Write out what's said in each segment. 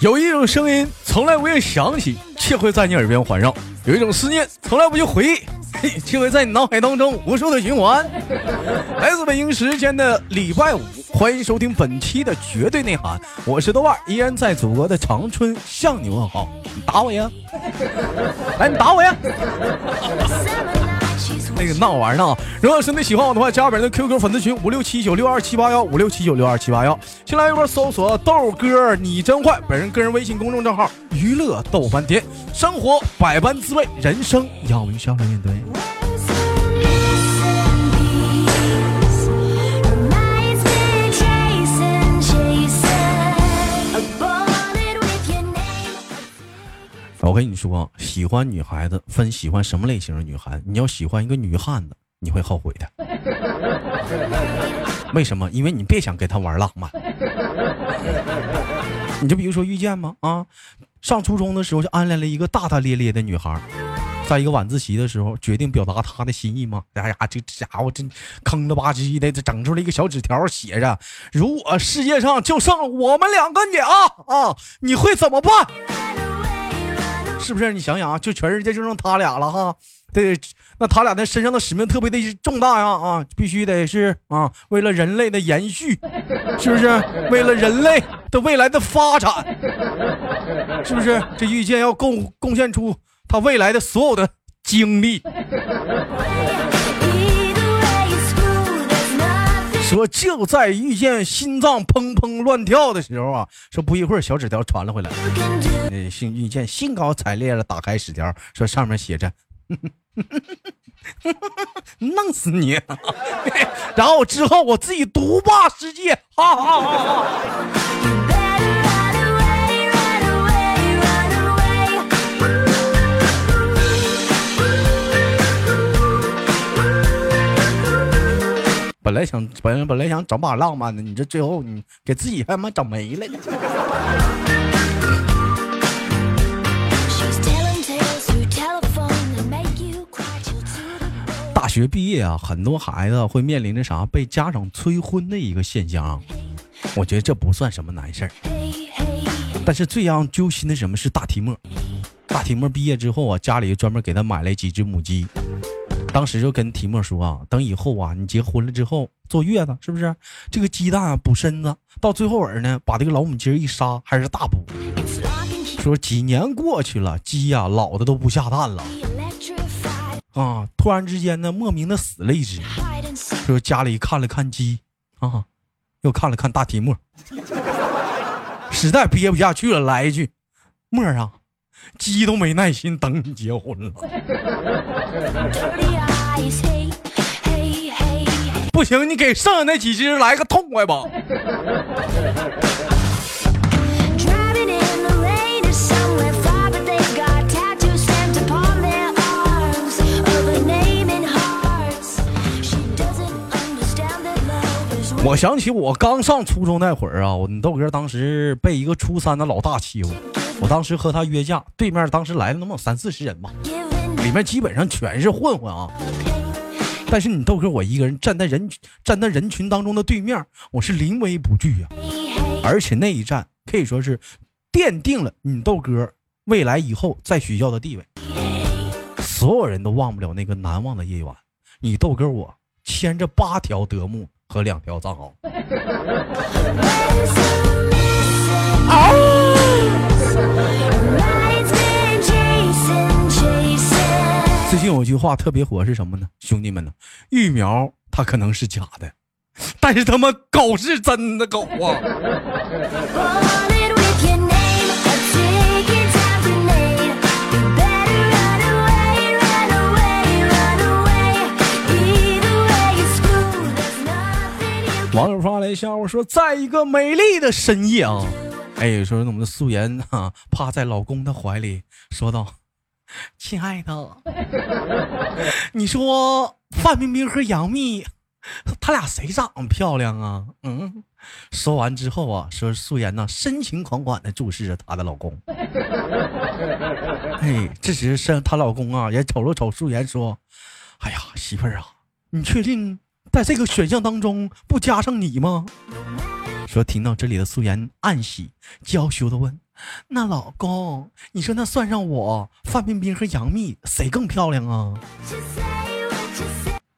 有一种声音从来不愿响起，却会在你耳边环绕；有一种思念从来不去回忆，却会在你脑海当中无数的循环。来自北京时间的礼拜五，欢迎收听本期的绝对内涵，我是豆瓣，依然在祖国的长春向你问好。你打我呀！来，你打我呀！那个闹玩呢？如果兄弟喜欢我的话，加本人的 QQ 粉丝群五六七九六二七八幺五六七九六二七八幺，新来一波搜索豆哥你真坏，本人个人微信公众账号娱乐豆翻天，生活百般滋味，人生要微笑来面对。我跟你说，喜欢女孩子分喜欢什么类型的女孩，你要喜欢一个女汉子，你会后悔的。为什么？因为你别想跟她玩浪漫。你就比如说遇见吗？啊，上初中的时候就暗恋了一个大大咧咧的女孩，在一个晚自习的时候决定表达她的心意吗？哎呀，这家伙真坑了吧唧的，这整出来一个小纸条，写着：如果世界上就剩我们两个你啊啊，你会怎么办？是不是？你想想啊，就全世界就剩他俩了哈。对，那他俩的身上的使命特别的重大呀啊，必须得是啊，为了人类的延续，是不是？为了人类的未来的发展，是不是？这遇见要贡贡献出他未来的所有的精力。说就在遇见心脏砰砰乱跳的时候啊，说不一会儿小纸条传了回来，呃，幸遇见兴高采烈的打开纸条，说上面写着，弄死你，然后之后我自己独霸世界，哈哈哈哈。本来想本本来想整把浪漫的，你这最后你给自己他妈整没了。大学毕业啊，很多孩子会面临着啥被家长催婚的一个现象。我觉得这不算什么难事儿，但是最让揪心的什么是大提莫。大提莫毕业之后啊，家里专门给他买了几只母鸡。当时就跟提莫说啊，等以后啊，你结婚了之后坐月子，是不是？这个鸡蛋啊补身子，到最后儿呢，把这个老母鸡一杀，还是大补。说几年过去了，鸡呀老的都不下蛋了，啊，突然之间呢，莫名的死了一只。说家里看了看鸡，啊，又看了看大提莫，实在憋不下去了，来一句，莫啊。鸡都没耐心等你结婚了，不行，你给剩下那几只来个痛快吧。我想起我刚上初中那会儿啊，我豆哥当时被一个初三的老大欺负。我当时和他约架，对面当时来了那么三四十人吧，里面基本上全是混混啊。但是你豆哥我一个人站在人站在人群当中的对面，我是临危不惧呀。而且那一战可以说是奠定了你豆哥未来以后在学校的地位。所有人都忘不了那个难忘的夜晚，你豆哥我牵着八条德牧和两条藏獒。最近有句话特别火，是什么呢？兄弟们呢？育苗它可能是假的，但是他妈狗是真的狗啊！网友发来笑话说，在一个美丽的深夜啊。哎，说我们的素颜啊，趴在老公的怀里，说道：“亲爱的，你说范冰冰和杨幂，他俩谁长得漂亮啊？”嗯，说完之后啊，说素颜呢，深情款款的注视着她的老公。哎，这时是她老公啊，也瞅了瞅素颜，说：“哎呀，媳妇儿啊，你确定在这个选项当中不加上你吗？说听到这里的素颜暗喜，娇羞的问：“那老公，你说那算上我，范冰冰和杨幂谁更漂亮啊？”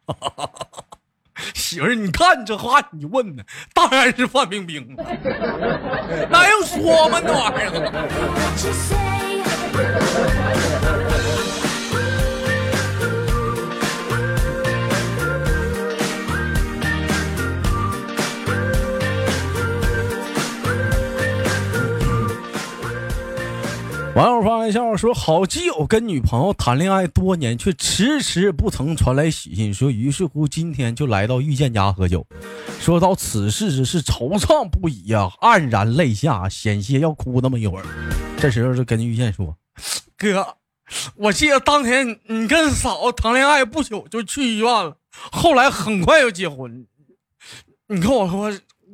媳妇儿，你看这话你问的，当然是范冰冰，那用说吗？那玩意儿。网友发来笑说：“好基友跟女朋友谈恋爱多年，却迟迟不曾传来喜讯。说于是乎今天就来到遇见家喝酒。说到此事是惆怅不已呀，黯然泪下，险些要哭那么一会儿。这时候就跟遇见说：哥，我记得当天你跟嫂子谈恋爱不久就去医院了，后来很快就结婚。你跟我说，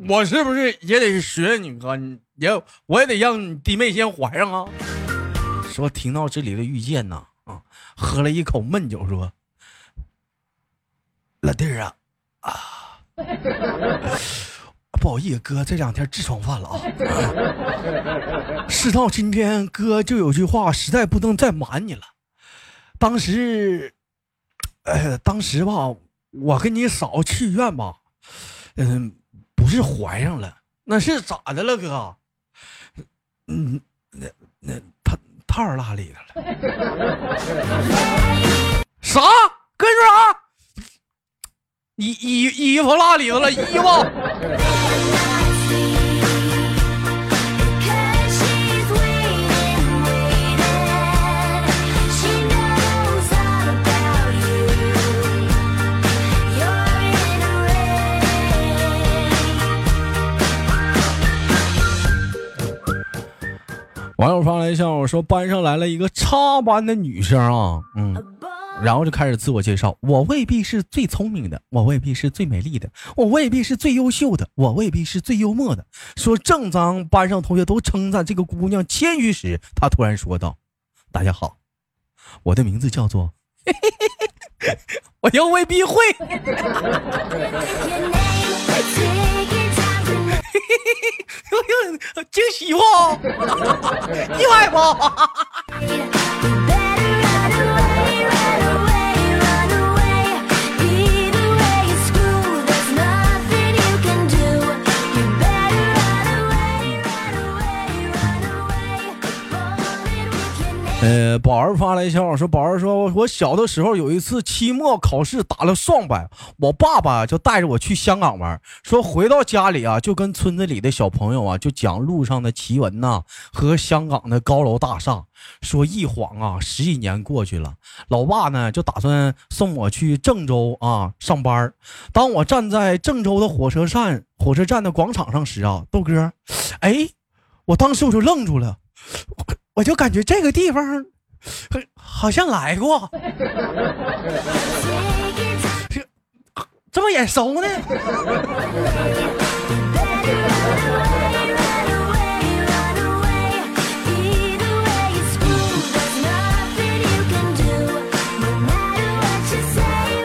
我是不是也得学你哥？你也我也得让你弟妹先怀上啊？”说听到这里的遇见呐，啊，喝了一口闷酒，说：“老弟儿啊，啊，不好意思，哥这两天痔疮犯了啊。事到今天，哥就有句话，实在不能再瞒你了。当时，呃，当时吧，我跟你嫂去医院吧，嗯，不是怀上了，那是咋的了，哥？嗯，那那。”套落里头了？啥？跟着啥？衣衣衣服落里头了？衣服？网友发来笑话说：“班上来了一个插班的女生啊，嗯，然后就开始自我介绍。我未必是最聪明的，我未必是最美丽的，我未必是最优秀的，我未必是最幽默的。说正当班上同学都称赞这个姑娘谦虚时，她突然说道：‘大家好，我的名字叫做…… 我又未必会。’” 惊喜不？意外不？发来消息说，宝儿说，我小的时候有一次期末考试打了双百，我爸爸就带着我去香港玩，说回到家里啊，就跟村子里的小朋友啊，就讲路上的奇闻呐，和香港的高楼大厦。说一晃啊，十几年过去了，老爸呢就打算送我去郑州啊上班。当我站在郑州的火车站火车站的广场上时啊，豆哥，哎，我当时我就愣住了。我就感觉这个地方，好像来过，这这么眼熟呢？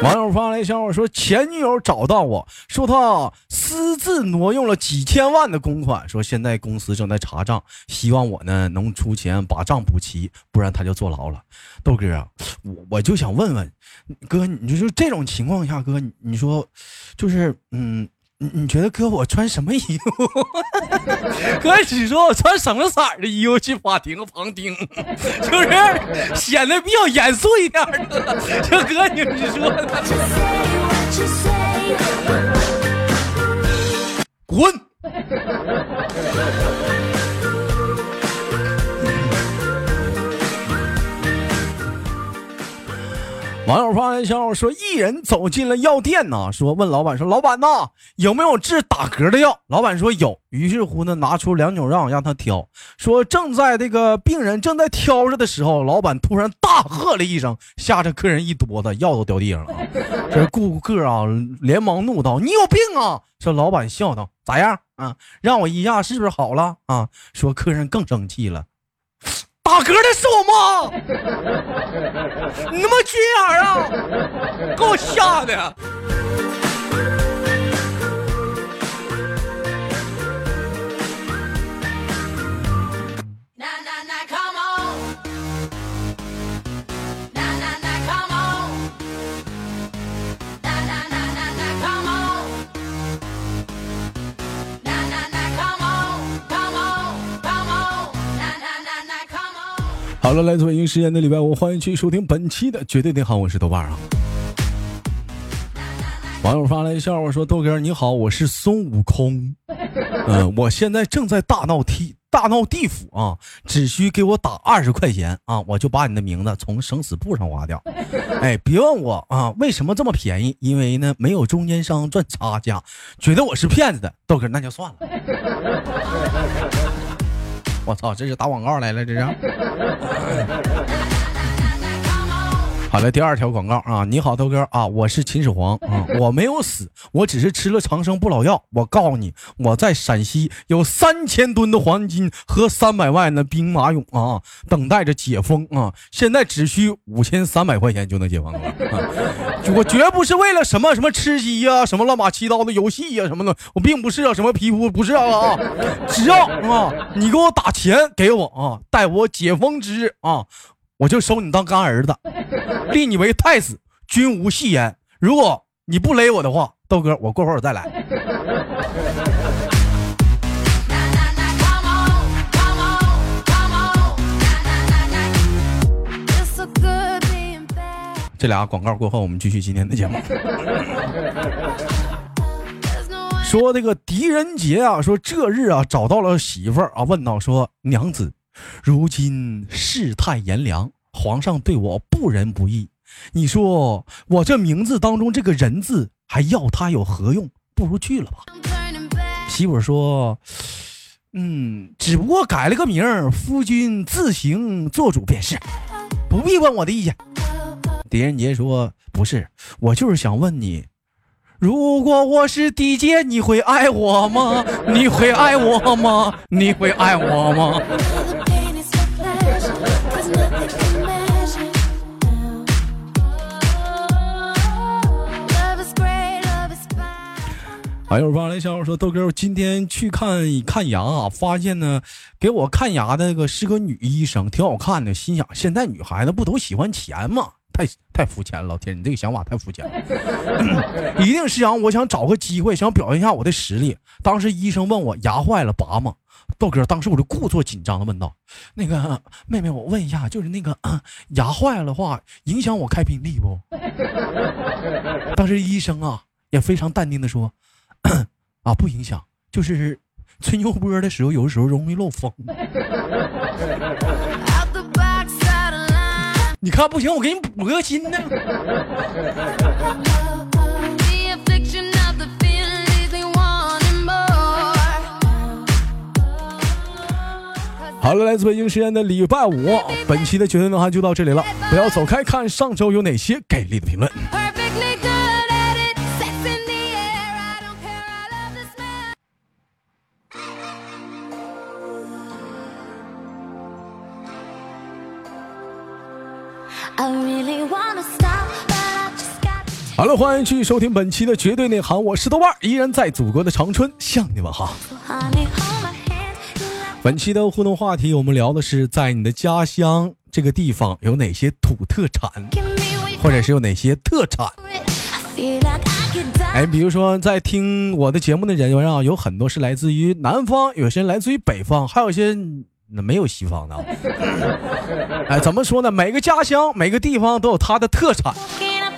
网友发来消息说，前女友找到我说，他私自挪用了几千万的公款，说现在公司正在查账，希望我呢能出钱把账补齐，不然他就坐牢了。豆哥啊，我我就想问问哥，你就说这种情况下，哥，你说就是嗯。你你觉得哥我穿什么衣服？哥你说我穿什么色儿的衣服去法庭旁听，就是显得比较严肃一点 的。这哥你你说滚！网友发来消息说，一人走进了药店呢，说问老板说：“老板呐，有没有治打嗝的药？”老板说有。于是乎呢，拿出两种药让他挑。说正在这个病人正在挑着的时候，老板突然大喝了一声，吓着客人一哆嗦，药都掉地上了。这顾客啊，连忙怒道：“你有病啊！”说老板笑道：“咋样啊？让我一下是不是好了啊？”说客人更生气了。打嗝的是我妈？你他妈缺眼啊！给我吓的！好了，来自北京时间的礼拜五，欢迎去收听本期的绝对内行，我是豆瓣啊。网友发来笑话说：“豆哥你好，我是孙悟空，嗯，我现在正在大闹地大闹地府啊，只需给我打二十块钱啊，我就把你的名字从生死簿上划掉。哎，别问我啊，为什么这么便宜？因为呢，没有中间商赚差价，觉得我是骗子的豆哥那就算了。我操，这是打广告来了，这是。”好了，第二条广告啊！你好，豆哥啊，我是秦始皇啊，我没有死，我只是吃了长生不老药。我告诉你，我在陕西有三千吨的黄金和三百万的兵马俑啊，等待着解封啊！现在只需五千三百块钱就能解封了。我绝不是为了什么什么吃鸡呀，什么乱八七糟的游戏呀什么的，我并不是啊，什么皮肤不是啊，只要啊，你给我打钱给我啊，待我解封之日啊。我就收你当干儿子，立你为太子，君无戏言。如果你不勒我的话，豆哥，我过会儿再来。这俩广告过后，我们继续今天的节目。说这个狄仁杰啊，说这日啊找到了媳妇儿啊，问道说娘子。如今世态炎凉，皇上对我不仁不义。你说我这名字当中这个人字还要他有何用？不如去了吧。媳妇说：“嗯，只不过改了个名儿，夫君自行做主便是，不必问我的意见。”狄仁杰说：“不是，我就是想问你，如果我是狄姐，你会爱我吗？你会爱我吗？你会爱我吗？”还有发来消息说：“豆哥，我今天去看看牙啊，发现呢，给我看牙的那个是个女医生，挺好看的。心想，现在女孩子不都喜欢钱吗？太太肤浅了，老天，你这个想法太肤浅了。一定是想我想找个机会，想表现一下我的实力。当时医生问我牙坏了拔吗？豆哥，当时我就故作紧张的问道：那个妹妹，我问一下，就是那个 牙坏了的话，影响我开宾利不？当时医生啊也非常淡定的说。” 啊，不影响，就是吹牛波的时候，有的时候容易漏风。你看不行，我给你补个新的。好了，来自北京时间的礼拜五，本期的绝对内涵就到这里了，不要走开，看上周有哪些给力的评论。好了，欢迎继续收听本期的绝对内涵，我是豆瓣，依然在祖国的长春向你们好。本期的互动话题，我们聊的是在你的家乡这个地方有哪些土特产，或者是有哪些特产。哎，比如说在听我的节目的人啊，有很多是来自于南方，有些人来自于北方，还有些。那没有西方的，哎，怎么说呢？每个家乡、每个地方都有它的特产。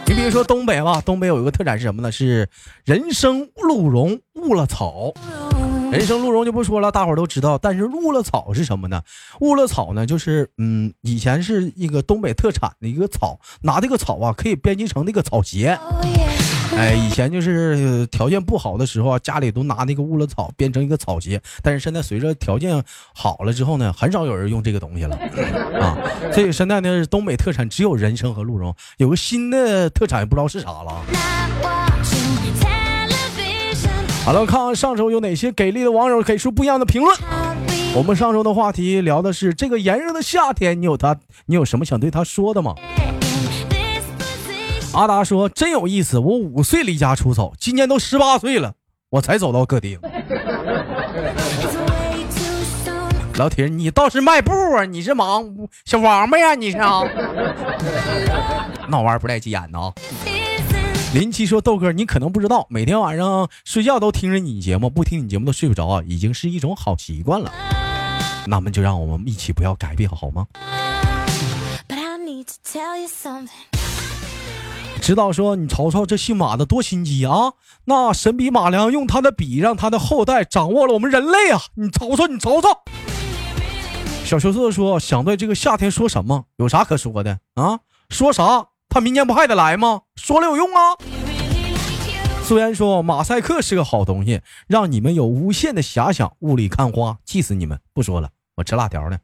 你比如说东北吧，东北有一个特产是什么呢？是人参、鹿茸、乌拉草。人参、鹿茸就不说了，大伙都知道。但是乌拉草是什么呢？乌拉草呢，就是嗯，以前是一个东北特产的一个草，拿这个草啊，可以编辑成那个草鞋。哎，以前就是条件不好的时候啊，家里都拿那个乌拉草编成一个草鞋。但是现在随着条件好了之后呢，很少有人用这个东西了啊。所以现在呢，东北特产只有人参和鹿茸，有个新的特产也不知道是啥了。好了，看看上周有哪些给力的网友给出不一样的评论。我们上周的话题聊的是这个炎热的夏天，你有他，你有什么想对他说的吗？阿达说：“真有意思，我五岁离家出走，今年都十八岁了，我才走到各地。”老铁，你倒是迈步啊！你是忙小王八呀？你是？那玩意儿不带急眼的啊！林七说：“豆哥，你可能不知道，每天晚上睡觉都听着你节目，不听你节目都睡不着啊，已经是一种好习惯了。那么就让我们一起不要改变，好吗？”指导说：“你瞅瞅这姓马的多心机啊！那神笔马良用他的笔让他的后代掌握了我们人类啊！你瞅瞅，你瞅瞅。”小羞涩说：“想对这个夏天说什么？有啥可说的啊？说啥？他明年不还得来吗？说了有用啊？”虽然说：“马赛克是个好东西，让你们有无限的遐想，雾里看花，气死你们！不说了，我吃辣条呢。”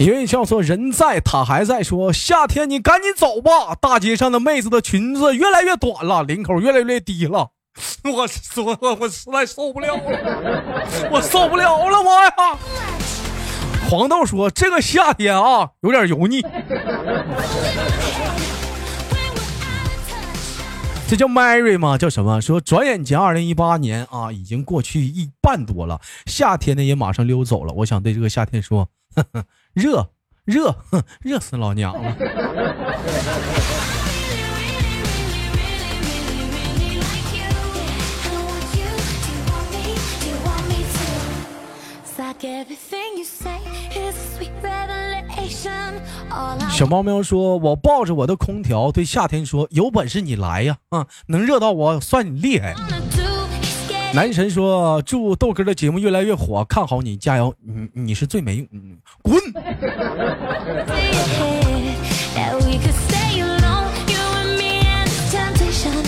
一位叫做人在他还在说夏天你赶紧走吧，大街上的妹子的裙子越来越短了，领口越来越低了，我我我实在受不了了，我受不了了，妈呀！黄豆说这个夏天啊有点油腻，这叫 Mary 吗？叫什么？说转眼间二零一八年啊已经过去一半多了，夏天呢也马上溜走了，我想对这个夏天说。呵 呵热热，哼热死老娘了！小猫喵说：“我抱着我的空调，对夏天说：有本事你来呀！啊，能热到我，算你厉害。”男神说：“祝豆哥的节目越来越火，看好你，加油！你你是最没用，滚！”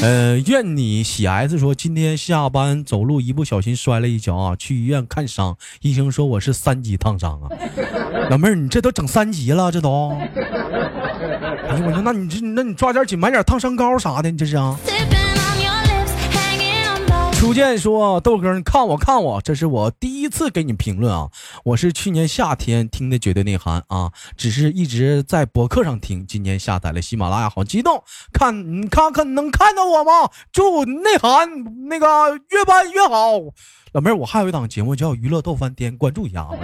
呃，愿你喜 S 说今天下班走路一不小心摔了一跤啊，去医院看伤，医生说我是三级烫伤啊。老妹儿，你这都整三级了，这都。哎呦我说，那你这那你抓点紧，买点烫伤膏啥的，你这是啊？初见说：“豆哥，你看我看我，这是我第一次给你评论啊！我是去年夏天听的绝对内涵啊，只是一直在博客上听，今年下载了喜马拉雅，好激动！看你看看能看到我吗？祝内涵那个越办越好。老妹儿，我还有一档节目叫《娱乐逗翻天》，关注一下啊。”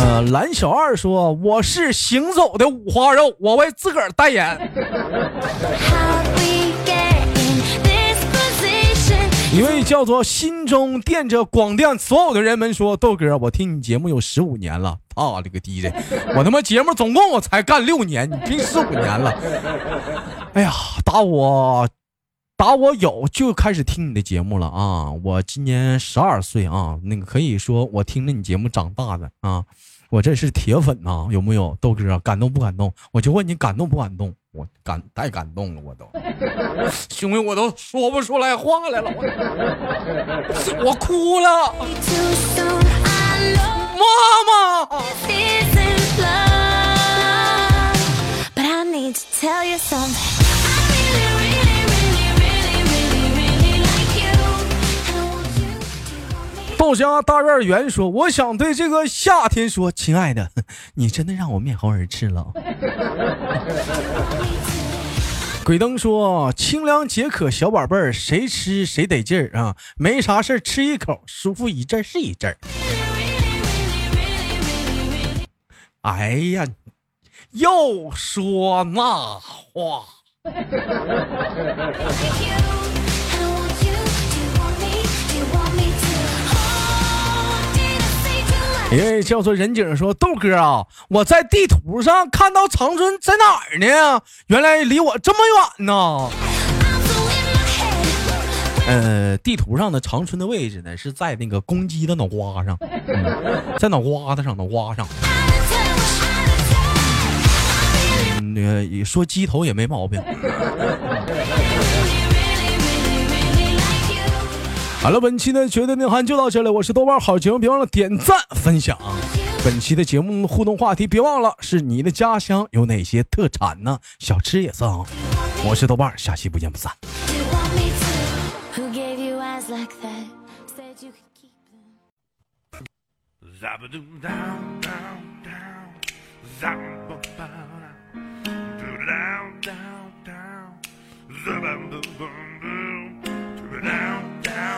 呃，蓝小二说：“我是行走的五花肉，我为自个儿代言。”一位叫做心中垫着广电所有的人们说：“豆哥，我听你节目有十五年了，啊，这个低的，我他妈节目总共我才干六年，你听十五年了。哎呀，打我。”打我有就开始听你的节目了啊！我今年十二岁啊，那个可以说我听着你节目长大的啊，我这是铁粉呐，有没有豆哥？感动不感动？我就问你感动不感动？我感太感动了，我都 兄弟我都说不出来话来了，我我哭了，妈妈。豆香大院园说：“我想对这个夏天说，亲爱的，你真的让我面红耳赤了。” 鬼灯说：“清凉解渴，小宝贝儿，谁吃谁得劲儿啊！没啥事吃一口，舒服一阵是一阵哎呀，又说那话。一位叫做任景说：“豆哥啊，我在地图上看到长春在哪儿呢？原来离我这么远呢。”呃，地图上的长春的位置呢，是在那个公鸡的脑瓜上，嗯在脑瓜子上，脑瓜上。那个说鸡头也没毛病。好了，本期的绝对内涵就到这里，我是豆瓣好节目，别忘了点赞分享。本期的节目互动话题，别忘了是你的家乡有哪些特产呢？小吃也算啊。我是豆瓣，下期不见不散。down, down, down, down, down, down, down, down,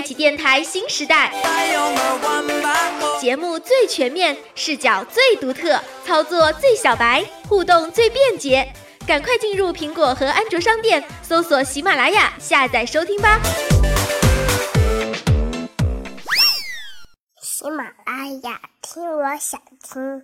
开启电台新时代，节目最全面，视角最独特，操作最小白，互动最便捷。赶快进入苹果和安卓商店，搜索喜马拉雅，下载收听吧。喜马拉雅，听我想听。